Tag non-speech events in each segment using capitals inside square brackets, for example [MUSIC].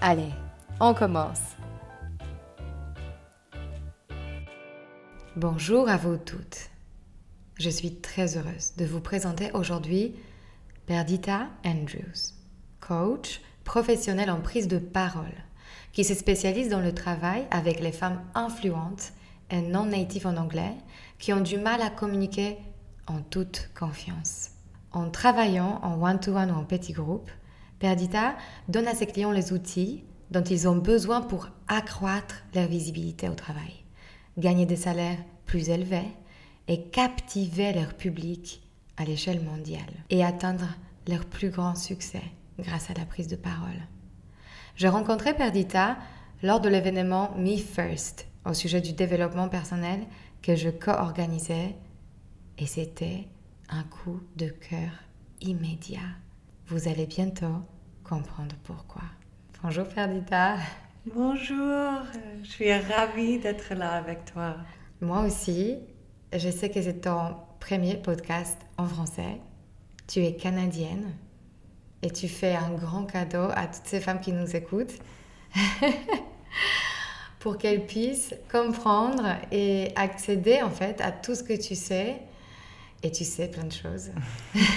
Allez, on commence. Bonjour à vous toutes. Je suis très heureuse de vous présenter aujourd'hui Perdita Andrews, coach professionnel en prise de parole, qui se spécialise dans le travail avec les femmes influentes et non natives en anglais qui ont du mal à communiquer en toute confiance. En travaillant en one-to-one ou en petit groupe, Perdita donne à ses clients les outils dont ils ont besoin pour accroître leur visibilité au travail, gagner des salaires plus élevés et captiver leur public à l'échelle mondiale et atteindre leur plus grand succès grâce à la prise de parole. J'ai rencontré Perdita lors de l'événement Me First au sujet du développement personnel que je co-organisais et c'était un coup de cœur immédiat. Vous allez bientôt comprendre pourquoi. Bonjour Perdita. Bonjour, je suis ravie d'être là avec toi. Moi aussi, je sais que c'est ton premier podcast en français. Tu es canadienne et tu fais un grand cadeau à toutes ces femmes qui nous écoutent [LAUGHS] pour qu'elles puissent comprendre et accéder en fait à tout ce que tu sais et tu sais plein de choses. [LAUGHS]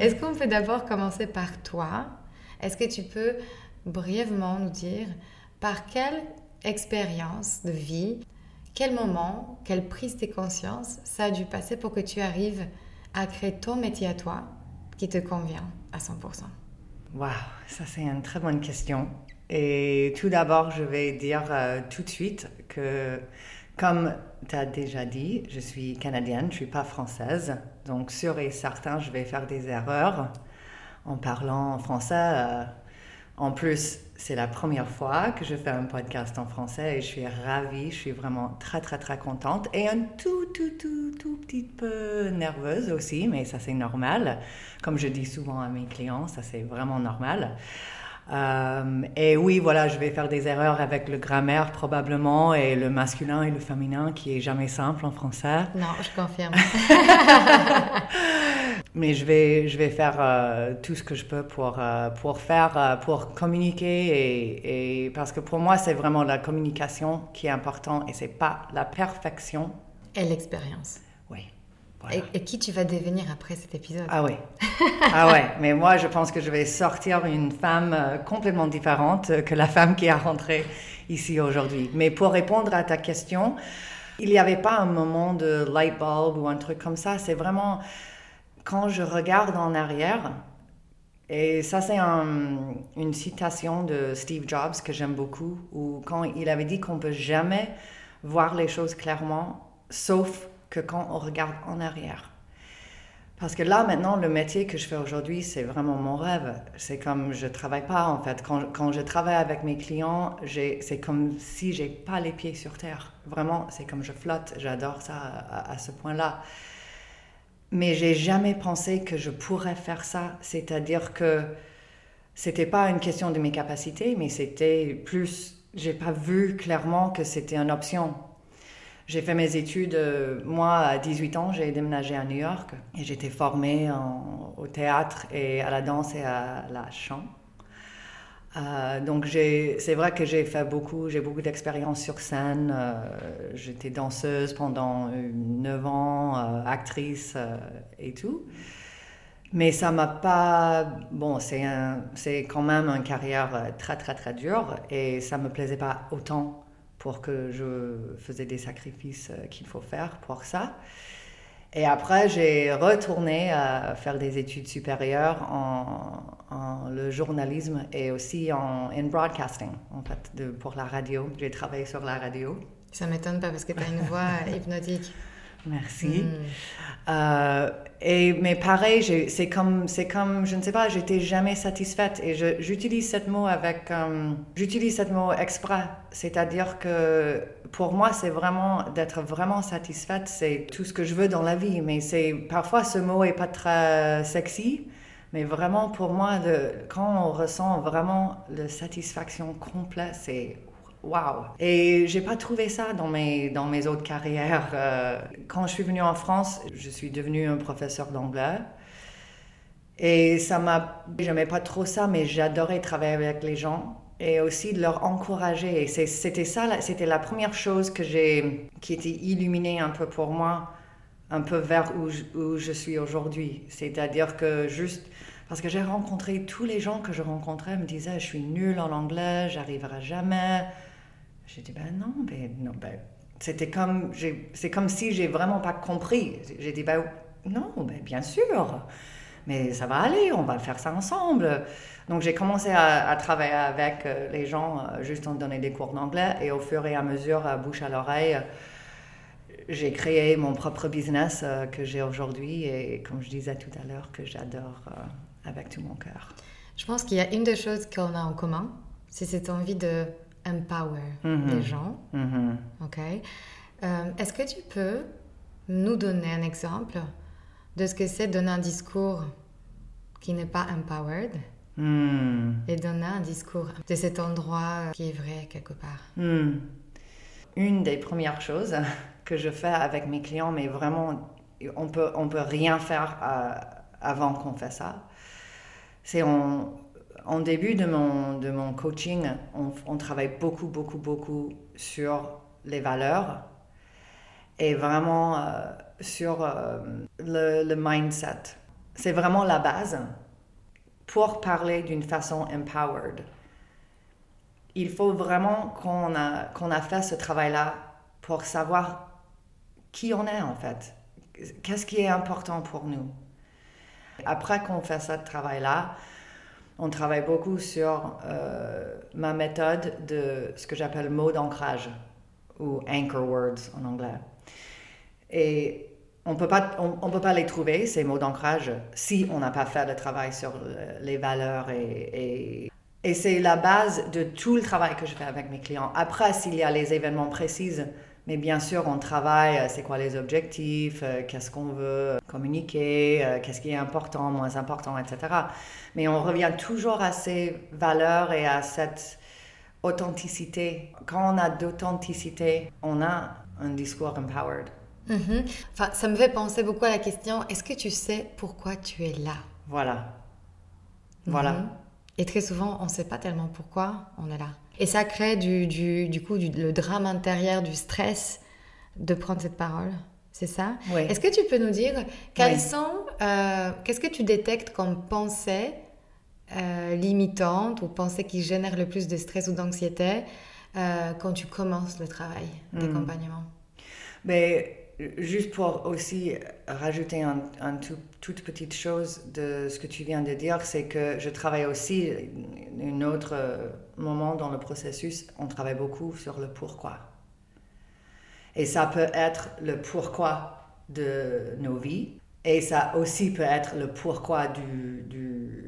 Est-ce qu'on peut d'abord commencer par toi? Est-ce que tu peux brièvement nous dire par quelle expérience de vie, quel moment, quelle prise de conscience ça a dû passer pour que tu arrives à créer ton métier à toi qui te convient à 100% Waouh, ça c'est une très bonne question. Et tout d'abord, je vais dire euh, tout de suite que comme tu as déjà dit, je suis canadienne, je ne suis pas française. Donc, sûr et certain, je vais faire des erreurs en parlant français. Euh, en plus, c'est la première fois que je fais un podcast en français et je suis ravie, je suis vraiment très, très, très contente et un tout, tout, tout, tout petit peu nerveuse aussi, mais ça, c'est normal. Comme je dis souvent à mes clients, ça, c'est vraiment normal. Euh, et oui, voilà, je vais faire des erreurs avec le grammaire probablement et le masculin et le féminin qui est jamais simple en français. Non, je confirme. [LAUGHS] Mais je vais, je vais faire euh, tout ce que je peux pour, euh, pour faire, pour communiquer et, et, parce que pour moi, c'est vraiment la communication qui est important et c'est pas la perfection. Et l'expérience. Et, qui tu vas devenir après cet épisode Ah oui. [LAUGHS] ah ouais. Mais moi, je pense que je vais sortir une femme euh, complètement différente que la femme qui a rentré ici aujourd'hui. Mais pour répondre à ta question, il n'y avait pas un moment de light bulb ou un truc comme ça. C'est vraiment quand je regarde en arrière. Et ça, c'est une citation de Steve Jobs que j'aime beaucoup, où quand il avait dit qu'on peut jamais voir les choses clairement, sauf que quand on regarde en arrière. Parce que là, maintenant, le métier que je fais aujourd'hui, c'est vraiment mon rêve. C'est comme je travaille pas, en fait. Quand, quand je travaille avec mes clients, c'est comme si j'ai pas les pieds sur terre. Vraiment, c'est comme je flotte. J'adore ça à, à, ce point-là. Mais j'ai jamais pensé que je pourrais faire ça. C'est-à-dire que c'était pas une question de mes capacités, mais c'était plus, j'ai pas vu clairement que c'était une option. J'ai fait mes études, euh, moi à 18 ans, j'ai déménagé à New York et j'étais formée au théâtre et à la danse et à la chant. Euh, donc c'est vrai que j'ai fait beaucoup, j'ai beaucoup d'expérience sur scène. Euh, j'étais danseuse pendant 9 ans, actrice et tout. Mais ça m'a pas. Bon, c'est quand même une carrière très, très, très dure et ça me plaisait pas autant pour que je faisais des sacrifices euh, qu'il faut faire pour ça. Et après, j'ai retourné à faire des études supérieures en, en le journalisme et aussi en in broadcasting, en fait, de, pour la radio. J'ai travaillé sur la radio. Ça m'étonne pas parce que tu as une voix [LAUGHS] hypnotique. Merci. Euh, et, mais pareil, c'est comme, c'est comme, je ne sais pas, j'étais jamais satisfaite. Et j'utilise ce mot avec, euh, j'utilise ce mot exprès. C'est-à-dire que pour moi, c'est vraiment d'être vraiment satisfaite, c'est tout ce que je veux dans la vie. Mais c'est parfois ce mot est pas très sexy. Mais vraiment, pour moi, le, quand on ressent vraiment la satisfaction complète, c'est Wow! Et j'ai pas trouvé ça dans mes, dans mes autres carrières. Euh, quand je suis venue en France, je suis devenue un professeur d'anglais. Et ça m'a. J'aimais pas trop ça, mais j'adorais travailler avec les gens et aussi de leur encourager. Et c'était ça, c'était la première chose que qui était illuminée un peu pour moi, un peu vers où je, où je suis aujourd'hui. C'est-à-dire que juste. Parce que j'ai rencontré tous les gens que je rencontrais me disaient je suis nulle en anglais, j'arriverai jamais. J'ai dit, ben non, ben non, ben, c'était comme, c'est comme si j'ai vraiment pas compris. J'ai dit, ben non, ben bien sûr, mais ça va aller, on va faire ça ensemble. Donc j'ai commencé à, travailler avec euh, les gens, euh, juste en donner des cours d'anglais, et au fur et à mesure, bouche à l'oreille, j'ai créé mon propre business euh, que j'ai aujourd'hui, et comme je disais tout à l'heure, que j'adore avec tout mon cœur. Je pense qu'il y a une des choses qu'on a en commun, c'est cette envie de empower mm-hmm. les gens. Mm-hmm. Ok. Euh, est-ce que tu peux nous donner un exemple de ce que c'est donner un discours qui n'est pas empowered mm. et donner un discours de cet endroit qui est vrai quelque part? Mm. Une des premières choses [LAUGHS] que je fais avec mes clients, mais vraiment, on peut, on peut rien faire euh, avant qu'on fasse ça, c'est on, en début de mon, de mon coaching, on, travaille beaucoup, beaucoup, beaucoup sur les valeurs et vraiment euh, sur euh, le, mindset. C'est vraiment la base pour parler d'une façon empowered. Il faut vraiment qu'on a, qu'on a fait ce travail-là pour savoir qui on est en fait. Qu'est-ce qui est important pour nous? Après qu'on fait ce travail-là, on travaille beaucoup sur euh, ma méthode de ce que j'appelle mots d'ancrage ou anchor words en anglais. Et on peut pas, on, peut pas les trouver, ces mots d'ancrage, si on n'a pas fait le travail sur les valeurs et, et, et c'est la base de tout le travail que je fais avec mes clients. Après, s'il y a les événements précis, mais bien sûr, on travaille, euh, c'est quoi les objectifs, euh, qu'est-ce qu'on veut communiquer, euh, qu'est-ce qui est important, moins important, etc. Mais on revient toujours à ces valeurs et à cette authenticité. Quand on a d'authenticité, on a un discours empowered. Mm-hmm. enfin, ça me fait penser beaucoup à la question, est-ce que tu sais pourquoi tu es là? Voilà. Voilà. Mm-hmm. Et très souvent, on ne sait pas tellement pourquoi on est là. Et ça crée du, du, du coup du, le drame intérieur, du stress de prendre cette parole. C'est ça oui. Est-ce que tu peux nous dire quelles sont, euh, qu'est-ce que tu détectes comme pensée euh, limitante ou pensée qui génère le plus de stress ou d'anxiété euh, quand tu commences le travail d'accompagnement? Mais juste pour aussi rajouter un, toute petite chose de ce que tu viens de dire, c'est que je travaille aussi un autre moment dans le processus, on travaille beaucoup sur le pourquoi. Et ça peut être le pourquoi de nos vies. Et ça aussi peut être le pourquoi du,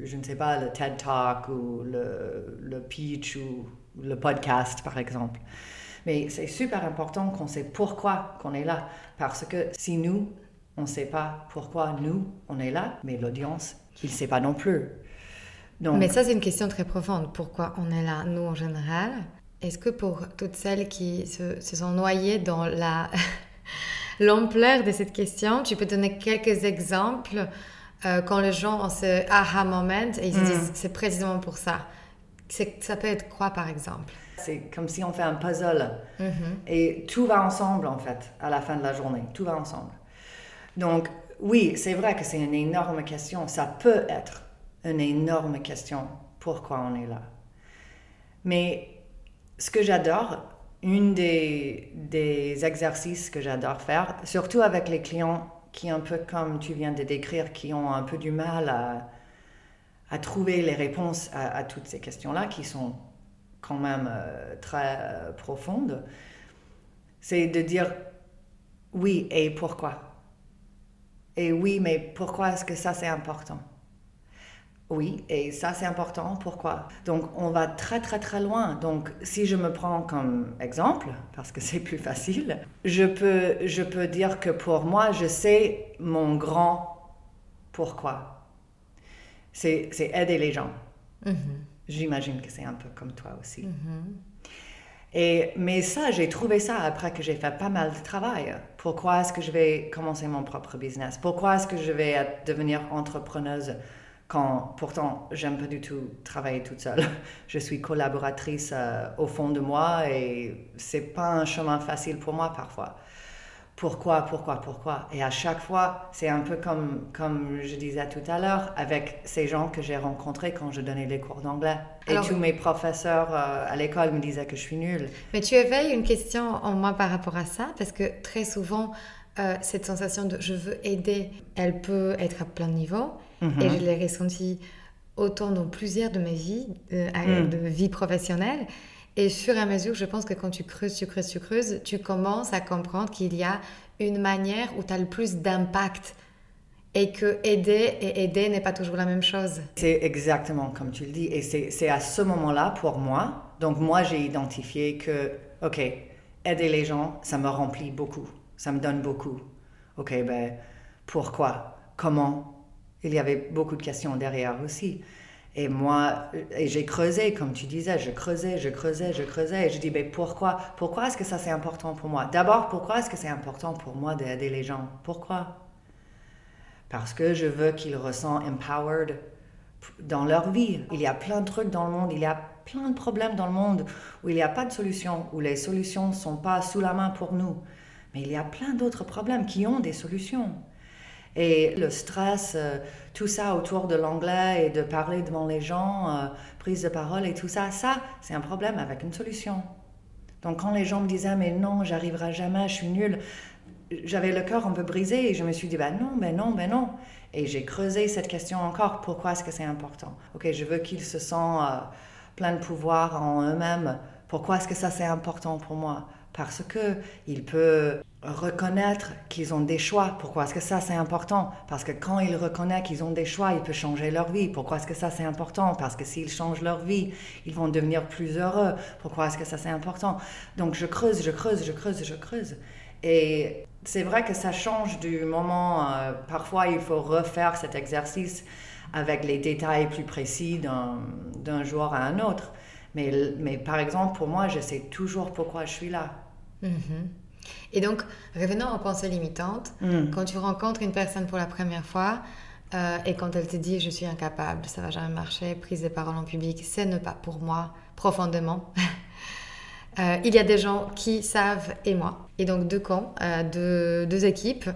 je ne sais pas, le TED Talk ou le, le pitch ou le podcast, par exemple. Mais c'est super important qu'on sait pourquoi qu'on est là. Parce que si nous, on ne sait pas pourquoi nous, on est là, mais l'audience, il ne sait pas non plus. Donc... Mais ça, c'est une question très profonde. Pourquoi on est là, nous, en général? Est-ce que pour toutes celles qui se, sont noyées dans la... [LAUGHS] l'ampleur de cette question, tu peux donner quelques exemples euh, quand les gens ont ce aha moment et ils se disent hmm. c'est précisément pour ça. Ça peut être quoi, par exemple? C'est comme si on fait un puzzle. Mm-hmm. Et tout va ensemble, en fait, à la fin de la journée. Tout va ensemble. Donc, oui, c'est vrai que c'est une énorme question. Ça peut être une énorme question. Pourquoi on est là? Mais ce que j'adore, une des, des exercices que j'adore faire, surtout avec les clients qui, un peu comme tu viens de décrire, qui ont un peu du mal à, à trouver les réponses à, toutes ces questions-là, qui sont quand même euh, très euh, profondes, c'est de dire oui et pourquoi. Et oui, mais pourquoi est-ce que ça c'est important? Oui, et ça c'est important. Pourquoi? Donc on va très très très loin. Donc si je me prends comme exemple, parce que [LAUGHS] c'est plus facile, je peux, je peux dire que pour moi, je sais mon grand pourquoi. C'est aider les gens. Mm-hmm. J'imagine que c'est un peu comme toi aussi. Mm-hmm. Et, mais ça, j'ai trouvé ça après que j'ai fait pas mal de travail. Pourquoi est-ce que je vais commencer mon propre business? Pourquoi est-ce que je vais devenir entrepreneuse? Quand pourtant j'aime pas du tout travailler toute seule. [LAUGHS] Je suis collaboratrice euh, au fond de moi et c'est pas un chemin facile pour moi parfois. Pourquoi, pourquoi, pourquoi? Et à chaque fois, c'est un peu comme, comme je disais tout à l'heure, avec ces gens que j'ai rencontrés quand je donnais les cours d'anglais. Et tous mes professeurs euh, à l'école me disaient que je suis nulle. Mais tu éveilles une question en moi par rapport à ça, parce que très souvent, euh, cette sensation de je veux aider, elle peut être à plein de niveaux. Et je mhm. l'ai ressenti autant dans plusieurs de mes vies, euh, mm. de vie professionnelle. Et fur et à mesure, je pense que quand tu creuses, tu creuses, tu creuses, tu commences à comprendre qu'il y a une manière où tu as le plus d'impact et que aider et aider n'est pas toujours la même chose. C'est exactement comme tu le dis. Et c'est à ce moment-là, pour moi, donc moi j'ai identifié que, OK, aider les gens, ça me remplit beaucoup, ça me donne beaucoup. OK, ben pourquoi? Comment? Il y avait beaucoup de questions derrière aussi. Et moi, et j'ai creusé, comme tu disais, je creusais, je creusais, je creusais, et je dis, mais pourquoi, pourquoi est-ce que ça c'est important pour moi? D'abord, pourquoi est-ce que c'est important pour moi d'aider les gens? Pourquoi? Parce que je veux qu'ils ressentent empowered dans leur vie. Il y a plein de trucs dans le monde, il y a plein de problèmes dans le monde où il n'y a pas de solution, où les solutions ne sont pas sous la main pour nous. Mais il y a plein d'autres problèmes qui ont des solutions. Et le stress, euh, tout ça autour de l'anglais et de parler devant les gens, euh, prise de parole et tout ça, ça, c'est un problème avec une solution. Donc quand les gens me disaient, mais non, j'arriverai jamais, je suis nulle, j'avais le cœur un peu brisé et je me suis dit, ben non, ben non, ben non. Et j'ai creusé cette question encore, pourquoi est-ce que c'est important? Ok, je veux qu'ils se sentent euh, plein de pouvoir en eux-mêmes. Pourquoi est-ce que ça c'est important pour moi? Parce que il peut reconnaître qu'ils ont des choix. Pourquoi est-ce que ça c'est important? Parce que quand ils reconnaissent qu'ils ont des choix, ils peuvent changer leur vie. Pourquoi est-ce que ça c'est important? Parce que s'ils changent leur vie, ils vont devenir plus heureux. Pourquoi est-ce que ça c'est important? Donc je creuse, je creuse, je creuse, je creuse. Et c'est vrai que ça change du moment. Euh, parfois, il faut refaire cet exercice avec les détails plus précis d'un jour à un autre. Mais, mais par exemple, pour moi, je sais toujours pourquoi je suis là. Mm-hmm. Et donc, revenons aux pensées limitantes. Mm. Quand tu rencontres une personne pour la première fois euh, et quand elle te dit je suis incapable, ça va jamais marcher, prise de parole en public, c'est ne pas pour moi profondément. [LAUGHS] Euh, il y a des gens qui savent et moi. Et donc deux camps, euh, deux, équipes.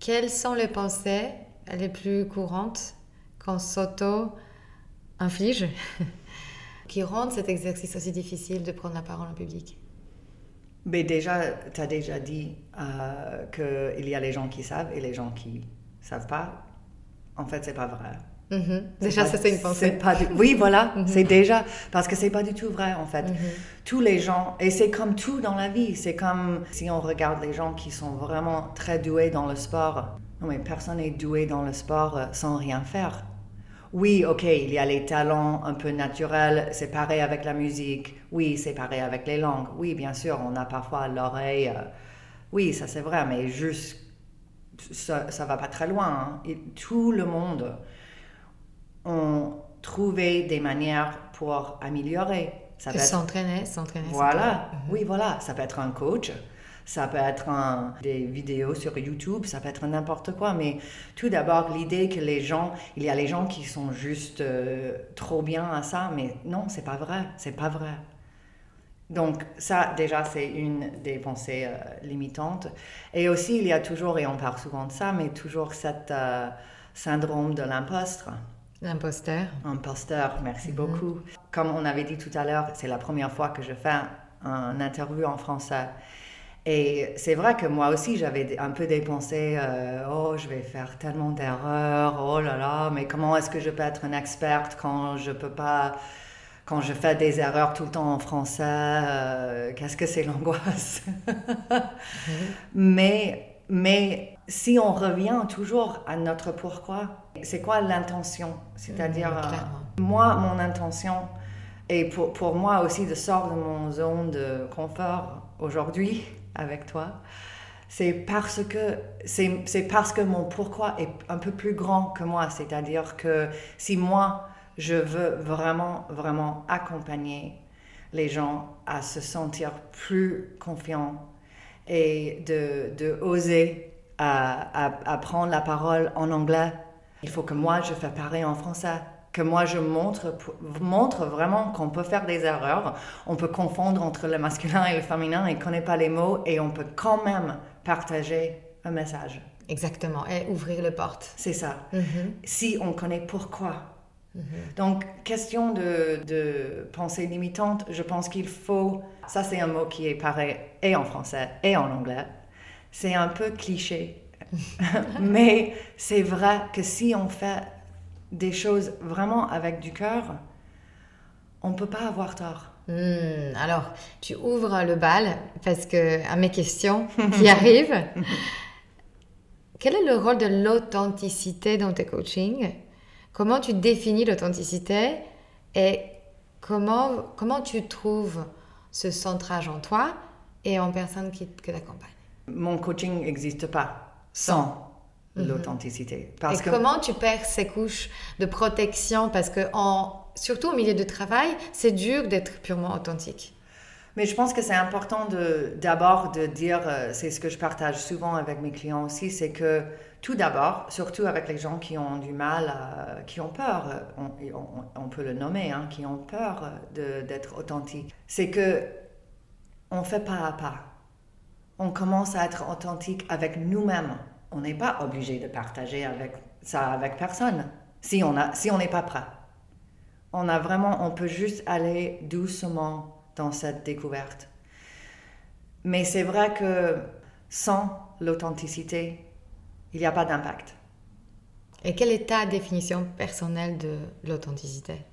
Quelles sont les pensées les plus courantes qu'on s'auto-inflige [LAUGHS] qui rendent cet exercice aussi difficile de prendre la parole en public? Mais déjà, tu as déjà dit euh, qu'il y a les gens qui savent et les gens qui ne savent pas. En fait, c'est pas vrai. Mm-hmm. Déjà, ça, c'est une pensée. Pas Oui, voilà, [LAUGHS] mm-hmm. c'est déjà. Parce que c'est pas du tout vrai, en fait. Mm-hmm. Tous les gens, et c'est comme tout dans la vie, c'est comme si on regarde les gens qui sont vraiment très doués dans le sport. Non, mais personne n'est doué dans le sport euh, sans rien faire oui, ok, il y a les talents un peu naturels, c'est pareil avec la musique, oui, c'est pareil avec les langues, oui, bien sûr, on a parfois l'oreille, euh, oui, ça c'est vrai, mais juste, ça, ça va pas très loin. Hein. Et tout le monde a trouvé des manières pour améliorer. Ça s'entraîner, s'entraîner. Voilà, oui, voilà, ça peut être un coach, ça peut être des vidéos sur YouTube, ça peut être n'importe quoi. Mais tout d'abord, l'idée que les gens, il y a les gens qui sont juste euh, trop bien à ça, mais non, c'est pas vrai, c'est pas vrai. Donc ça, déjà, c'est une des pensées euh, limitantes. Et aussi, il y a toujours, et on parle souvent de ça, mais toujours cet euh, syndrome de l'impostre. L'imposteur. Imposteur, merci mhm. beaucoup. Comme on avait dit tout à l'heure, c'est la première fois que je fais un interview en français. Et c'est vrai que moi aussi, j'avais un peu des pensées, euh, oh, je vais faire tellement d'erreurs, oh là là, mais comment est-ce que je peux être une experte quand je peux pas quand je fais des erreurs tout le temps en français, euh, qu'est-ce que c'est l'angoisse? [LAUGHS] Mais, mais si on revient toujours à notre pourquoi, c'est quoi l'intention? C'est-à-dire, mm, euh, moi, mon intention, et pour, pour, moi aussi de sortir de mon zone de confort aujourd'hui avec toi, c'est parce que c'est parce que mon pourquoi est un peu plus grand que moi. C'est-à-dire que si moi je veux vraiment, vraiment accompagner les gens à se sentir plus confiants et de, de oser à, à, prendre la parole en anglais. Il faut que moi, je fasse pareil en français. Que moi, je montre, montre vraiment qu'on peut faire des erreurs. On peut confondre entre le masculin et le féminin et ne connaît pas les mots et on peut quand même partager un message. Exactement, et ouvrir les portes. C'est ça. Mm-hmm. Si on connaît pourquoi Mhm. Donc, question de, de, pensée limitante, je pense qu'il faut, ça c'est un mot qui est pareil et en français et en anglais, c'est un peu cliché, [LAUGHS] [LAUGHS] mais c'est vrai que si on fait des choses vraiment avec du cœur, on ne peut pas avoir tort. Hmm, alors, tu ouvres le bal parce que à mes questions qui [LAUGHS] arrivent, quel est le rôle de l'authenticité dans tes coachings? Comment tu définis l'authenticité? Et comment, comment tu trouves ce centrage en toi et en personne qui, que t'accompagne? Mon coaching n'existe pas sans mhm. l'authenticité. et comment tu perds ces couches de protection? Parce que en, surtout au milieu de travail, c'est dur d'être purement authentique. Mais je pense que c'est important d'abord de, dire, euh, c'est ce que je partage souvent avec mes clients aussi, c'est que tout d'abord, surtout avec les gens qui ont du mal, qui ont peur, on, peut le nommer, hein, qui ont peur d'être authentiques, c'est que on fait pas à pas. On commence à être authentique avec nous-mêmes. On n'est pas obligé de partager avec ça avec personne si on a, si on n'est pas prêt. On a vraiment, on peut juste aller doucement dans cette découverte. Mais c'est vrai que sans l'authenticité, il n'y a pas d'impact. Et quelle est ta définition personnelle de l'authenticité?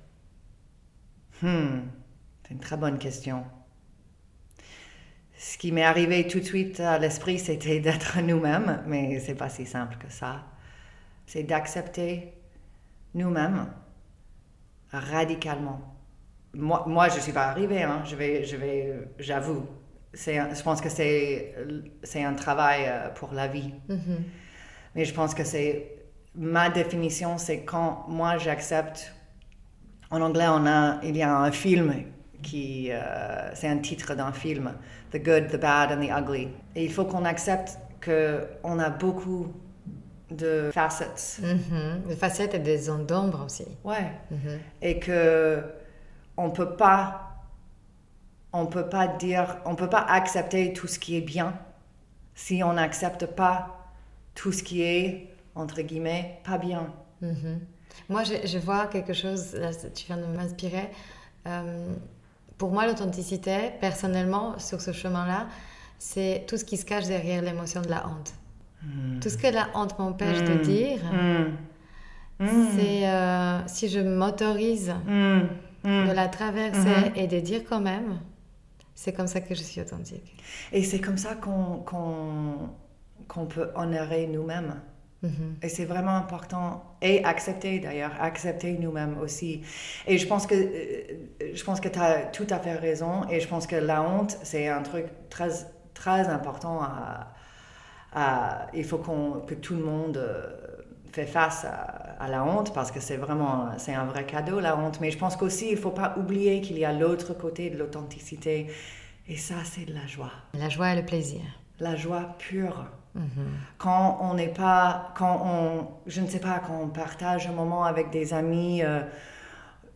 Hmm, C'est une très bonne question. Ce qui m'est arrivé tout de suite à l'esprit, c'était [LAUGHS] d'être nous-mêmes, mais c'est pas si simple que ça. C'est d'accepter nous-mêmes radicalement. Moi, moi je ne suis pas arrivée, hein. je vais, je vais, j'avoue. je pense que c'est, c'est un travail euh, pour la vie. Mm-hmm. Mais je pense que c'est ma définition, c'est quand moi j'accepte. En anglais, on a, il y a un film qui, euh, c'est un titre d'un film, The Good, the Bad and the Ugly. Et il faut qu'on accepte que on a beaucoup de facettes. Mm-hmm. Des facettes et des zones d'ombre aussi. Ouais. Mm-hmm. Et que on peut pas, on peut pas dire, on peut pas accepter tout ce qui est bien si on n'accepte pas tout ce qui est, entre guillemets, pas bien. Mhm. Moi, je, vois quelque chose, là, tu viens de m'inspirer. Euh, pour moi, l'authenticité, personnellement, sur ce chemin-là, c'est tout ce qui se cache derrière l'émotion de la honte. Hmm. Tout ce que la honte m'empêche de hmm. dire, hmm. c'est euh, si je m'autorise de la traverser et de dire quand même, c'est comme ça que je suis authentique. Et c'est comme ça qu'on qu'on peut honorer nous-mêmes. Mm-hmm. Et c'est vraiment important. Et accepter d'ailleurs, accepter nous-mêmes aussi. Et je pense que, euh, je pense que tu as tout à fait raison. Et je pense que la honte, c'est un truc très, très important à. il faut qu'on, que tout le monde euh, fait face à, la honte parce que c'est vraiment c'est un vrai cadeau la honte mais je pense qu'aussi il faut pas oublier qu'il y a l'autre côté de l'authenticité et ça c'est de la joie la joie et le plaisir la joie pure quand on n'est pas, quand on, je ne sais pas, quand on partage un moment avec des amis, euh,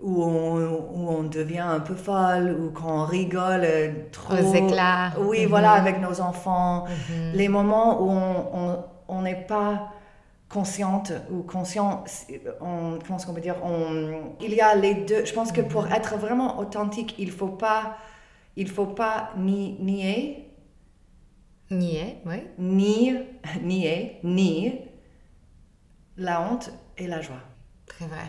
où on, devient un peu folle, ou quand on rigole trop. Aux éclats. Oui, Mhm. voilà, avec nos enfants. Mhm. Les moments où on- on n'est pas consciente ou conscient, on, comment est-ce qu'on peut dire, on, il y a les deux. Je pense que Mhm. pour être vraiment authentique, il faut pas, il faut pas ni, nier, Nier, oui. ni, nier, ni la honte et la joie. Très vrai.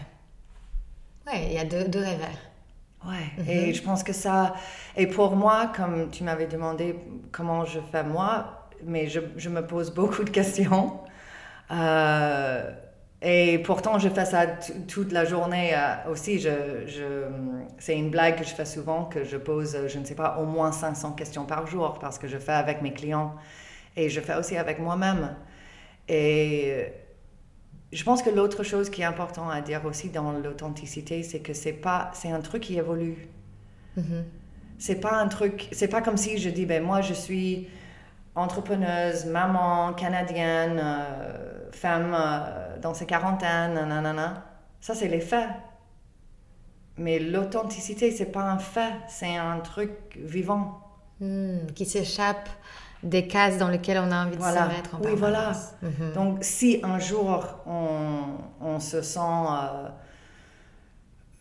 Oui, il y a deux, deux. Ouais, et je pense que ça, et pour moi, comme tu m'avais demandé comment je fais moi, mais je, je me pose beaucoup de questions. Euh, et pourtant, je fais ça toute la journée euh, aussi. Je, je, c'est une blague que je fais souvent, que je pose, euh, je ne sais pas, au moins 500 questions par jour, parce que je fais avec mes clients et je fais aussi avec moi-même. Et je pense que l'autre chose qui est important à dire aussi dans l'authenticité, c'est que c'est pas, c'est un truc qui évolue. Mhm. C'est pas un truc, c'est pas comme si je dis, ben moi je suis entrepreneuse, maman, canadienne, euh, femme euh, dans ses quarantaines, nanana. Ça c'est les faits. Mais l'authenticité, c'est pas un fait, c'est un truc vivant. Hmm, qui s'échappe des cases dans lesquelles on a envie de Voilà. se mettre en Oui, voilà. Mhm. Donc, si un jour on, on se sent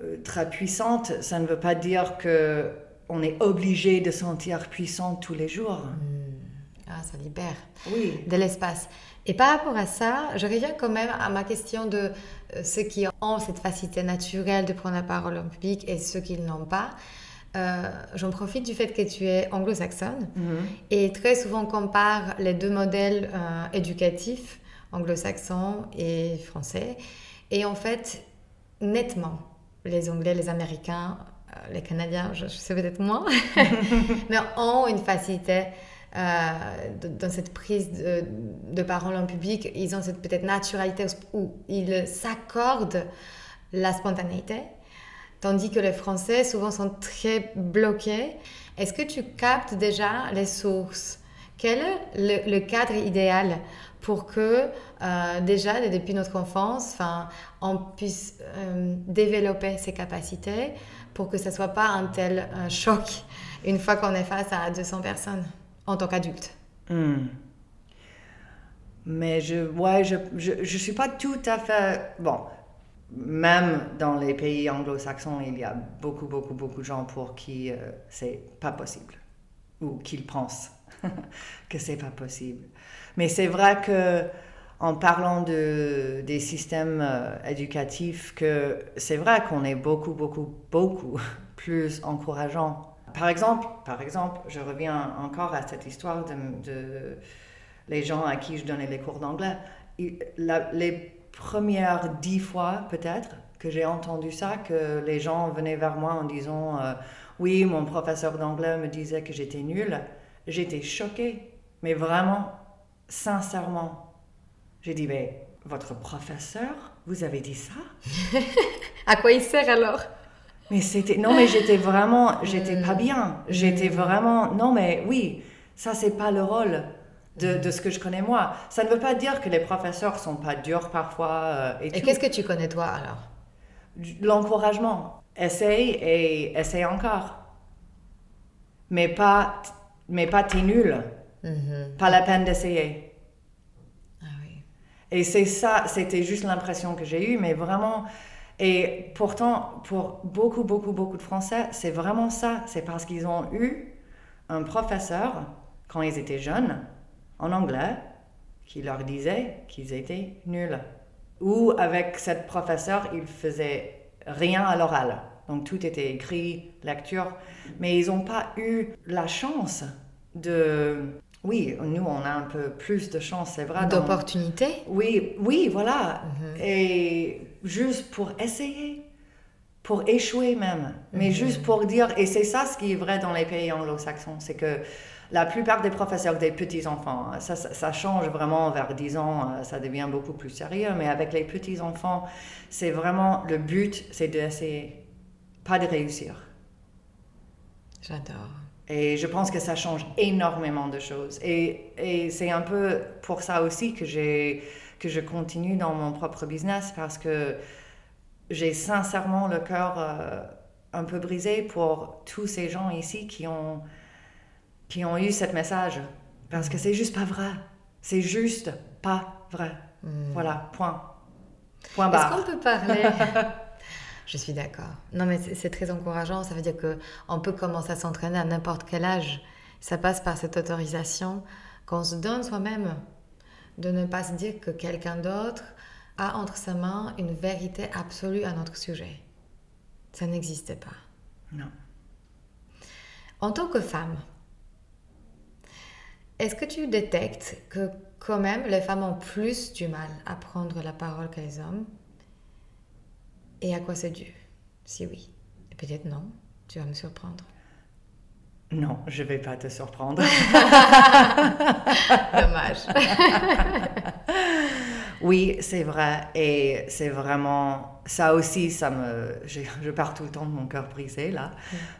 euh, très puissante, ça ne veut pas dire que on est obligé de sentir puissante tous les jours. Ah, ça libère Oui. de l'espace. Et par rapport à ça, je reviens quand même à ma question de euh, ceux qui ont cette facilité naturelle de prendre la parole en public et ceux qui ne l'ont pas. Euh, J'en profite du fait que tu es anglo-saxonne Mhm. et très souvent on compare les deux modèles euh, éducatifs, anglo-saxon et français. Et en fait, nettement, les Anglais, les Américains, les Canadiens, je, je sais peut-être moins, [LAUGHS] mais ont une facilité dans cette prise de, parole en public. Ils ont cette peut-être naturalité où ils s'accordent la spontanéité, tandis que les Français souvent sont très bloqués. Est-ce que tu captes déjà les sources? Quel est le, cadre idéal pour que euh, déjà depuis notre enfance, on puisse euh, développer ces capacités pour que ça soit pas un tel euh, choc une fois qu'on est face à 200 personnes? En tant qu'adulte. Hmm. Mais je, ouais, je, je, je suis pas tout à fait. Bon, même dans les pays anglo-saxons, il y a beaucoup, beaucoup, beaucoup de gens pour qui euh, c'est pas possible ou qu'ils pensent [LAUGHS] que c'est pas possible. Mais c'est vrai que en parlant de, des systèmes euh, éducatifs, que c'est vrai qu'on est beaucoup, beaucoup, beaucoup [LAUGHS] plus encourageant. Par exemple, par exemple, je reviens encore à cette histoire de, les gens à qui je donnais les cours d'anglais. Les premières dix fois, peut-être, que j'ai entendu ça, que les gens venaient vers moi en disant euh, Oui, mon professeur d'anglais me disait que j'étais nulle, j'étais choquée. Mais vraiment, sincèrement, j'ai dit Mais votre professeur, vous avez dit ça? [LAUGHS] À quoi il sert alors? Mais c'était non mais j'étais vraiment j'étais pas bien. J'étais vraiment non mais oui ça c'est pas le rôle de, de ce que je connais moi. Ça ne veut pas dire que les professeurs sont pas durs parfois euh, et, Et qu'est-ce que tu connais toi alors? L'encouragement. Essaye et essaye encore. Mais pas mais pas t'es nul. Mhm. pas la peine d'essayer. Ah oui. Et c'est ça, c'était juste l'impression que j'ai eue, mais vraiment. Et pourtant, pour beaucoup, beaucoup, beaucoup de Français, c'est vraiment ça. C'est parce qu'ils ont eu un professeur, quand ils étaient jeunes, en anglais, qui leur disait qu'ils étaient nuls. Ou avec cette professeur, ils faisaient rien à l'oral. Donc tout était écrit, lecture. Mais ils n'ont pas eu la chance de... Oui, nous, on a un peu plus de chance, c'est vrai. dans- D'opportunités oui, oui, voilà. Mhm. Et juste pour essayer, pour échouer même, mais Mhm. juste pour dire, et c'est ça ce qui est vrai dans les pays anglo-saxons, c'est que la plupart des professeurs des petits-enfants, ça, ça, ça change vraiment vers 10 ans, euh, ça devient beaucoup plus sérieux, mais avec les petits-enfants, c'est vraiment le but, c'est d'essayer, pas de réussir. J'adore. Et je pense que ça change énormément de choses. Et, et c'est un peu pour ça aussi que, j'ai, que je continue dans mon propre business parce que j'ai sincèrement le cœur euh, un peu brisé pour tous ces gens ici qui ont, qui ont eu ce message. Parce que c'est juste pas vrai. C'est juste pas vrai. Hmm. Voilà, point. Point Est-ce barre. qu'on peut parler? [LAUGHS] Je suis d'accord. Non, mais c'est très encourageant. Ça veut dire que on peut commencer à s'entraîner à n'importe quel âge. Ça passe par cette autorisation qu'on se donne soi-même de ne pas se dire que quelqu'un d'autre a entre ses mains une vérité absolue à notre sujet. Ça n'existe pas. Non. En tant que femme, est-ce que tu détectes que quand même les femmes ont plus du mal à prendre la parole que les hommes? Et à quoi c'est dû? Si oui. Et peut-être non. Tu vas me surprendre. Non, je vais pas te surprendre. [LAUGHS] Dommage. [LAUGHS] Oui, c'est vrai. Et c'est vraiment. Ça aussi, ça me. Je, je pars tout le temps de mon cœur brisé, là.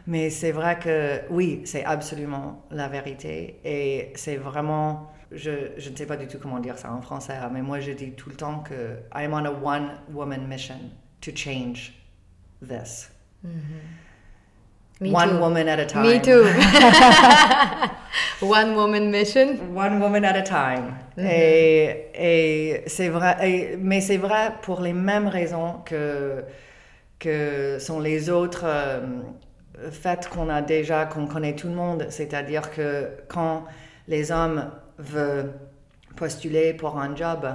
Mais c'est vrai que, oui, c'est absolument la vérité. Et c'est vraiment. Je, je ne sais pas du tout comment dire ça en français, hein, mais moi, je dis tout le temps que I'm on a one-woman mission to change this. Me one too. woman at a time. Me too. [LAUGHS] One woman mission. One woman at a time. Et, et c'est vrai, et- mais c'est vrai pour les mêmes raisons que, que sont les autres euh, faits qu'on a déjà, qu'on connaît tout le monde. C'est-à-dire que quand les hommes veulent postuler pour un job,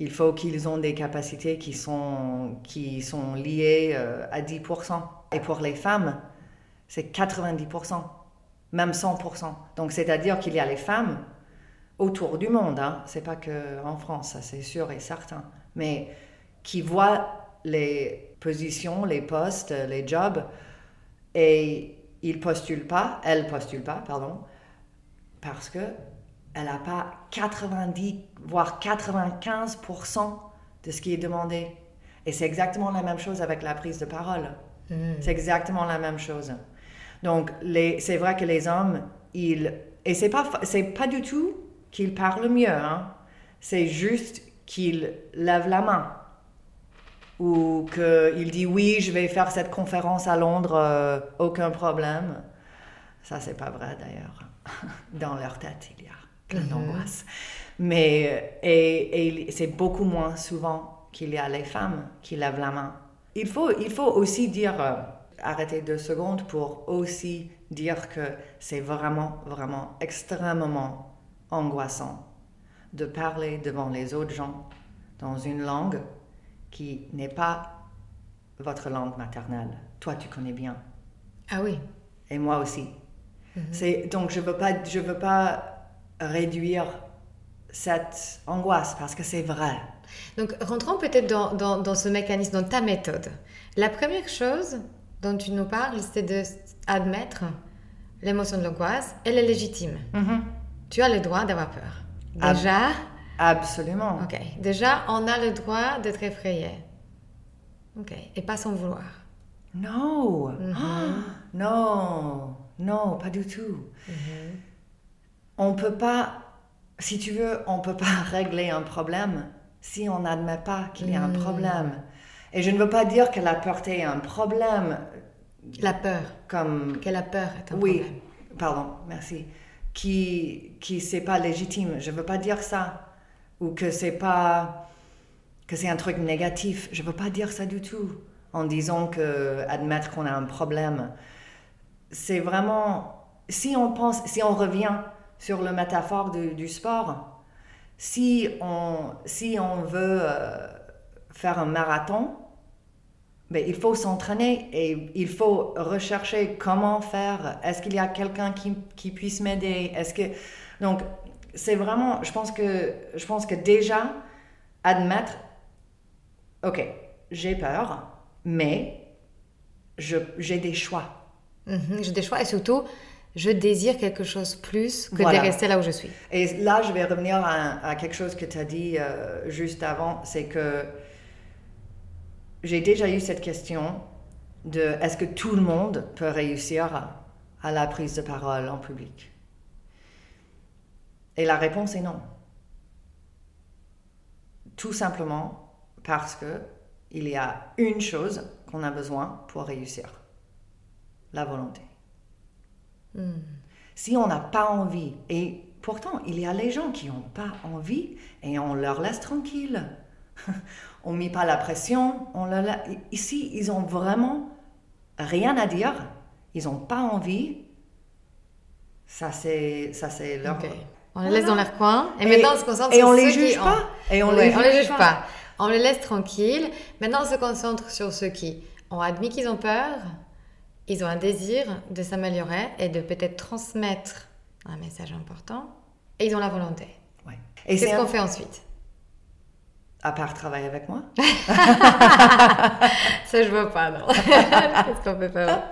il faut qu'ils ont des capacités qui sont, qui sont liées euh, à 10%. Et pour les femmes, c'est 90%, même 100%. Donc c'est-à-dire qu'il y a les femmes autour du monde, hein. c'est pas que en France, ça c'est sûr et certain, mais qui voient les positions, les postes, les jobs, et ils postulent pas, elles postulent pas, pardon, parce que elle n'a pas 90, voire 95% de ce qui est demandé. Et c'est exactement la même chose avec la prise de parole. C'est exactement la même chose. Donc, c'est vrai que les hommes, ils... Et c'est pas, c'est pas du tout qu'ils parlent mieux, hein. C'est juste qu'ils lèvent la main. Ou qu'il dit oui, je vais faire cette conférence à Londres, euh, aucun problème. Ça, c'est pas vrai d'ailleurs. [LAUGHS] Dans leur tête, il y a plein d'angoisse. Mais, euh, et, et c'est beaucoup moins souvent qu'il y a les femmes qui lèvent la main. Il faut, il faut aussi dire, euh, arrêter deux secondes pour aussi dire que c'est vraiment, vraiment extrêmement angoissant de parler devant les autres gens dans une langue qui n'est pas votre langue maternelle. Toi, tu connais bien. Ah oui. Et moi aussi. C'est, donc, je ne veux, pas- je veux pas réduire cette angoisse parce que c'est vrai. Donc, rentrons peut-être dans, dans, dans ce mécanisme, dans ta méthode. La première chose dont tu nous parles, c'est d'admettre l'émotion de l'angoisse. Elle est légitime. Mhm. Tu as le droit d'avoir peur. Déjà, Absolument. ok. Déjà, on a le droit d'être effrayé. Ok. Et pas sans vouloir. Non. Ah, non. Non, pas du tout. On peut pas, si tu veux, on peut pas [LAUGHS] régler un problème si on n'admet pas qu'il y a un problème. Et je ne veux pas dire que la peur est un problème La peur. comme Que la peur est un oui, problème. pardon, merci. Qui qui c'est pas légitime. Je veux pas dire ça ou que c'est pas que c'est un truc négatif. Je veux pas dire ça du tout en disant que admettre qu'on a un problème. C'est vraiment si on pense si on revient sur le métaphore du, du sport, si on si on veut euh, faire un marathon, mais il faut s'entraîner et il faut rechercher comment faire. Est-ce qu'il y a quelqu'un qui, qui puisse m'aider? Est-ce que donc c'est vraiment, je pense que je pense que déjà admettre, ok, j'ai peur, mais j'ai des choix. Mhm, J'ai des choix et surtout, je désire quelque chose plus que Voilà. de rester là où je suis. Et là, je vais revenir à, à quelque chose que tu as dit euh, juste avant, c'est que j'ai déjà eu cette question de est-ce que tout le monde peut réussir à, à la prise de parole en public? Et la réponse est non. Tout simplement parce que il y a une chose qu'on a besoin pour réussir. La volonté. Hmm. Si on n'a pas envie, et pourtant il y a les gens qui n'ont pas envie et on leur laisse tranquille. [LAUGHS] on ne met pas la pression. On la- Ici, ils ont vraiment rien à dire. Ils n'ont pas envie. Ça, c'est, ça, c'est leur... On les laisse dans leur coin. Et, Et- maintenant, on se concentre et sur on les ceux qui juge ont- pas. Et on Ouais, les on les juge pas. On les laisse tranquilles. Maintenant, on se concentre sur ceux qui ont admis qu'ils ont peur, ils ont un désir de s'améliorer et de peut-être transmettre un message important, et ils ont la volonté. Ouais. Et c'est Qu'est-ce un- qu'on fait ensuite? À part travailler avec moi [LAUGHS] Ça, je vois pas, non. [LAUGHS] Qu'est-ce qu'on peut faire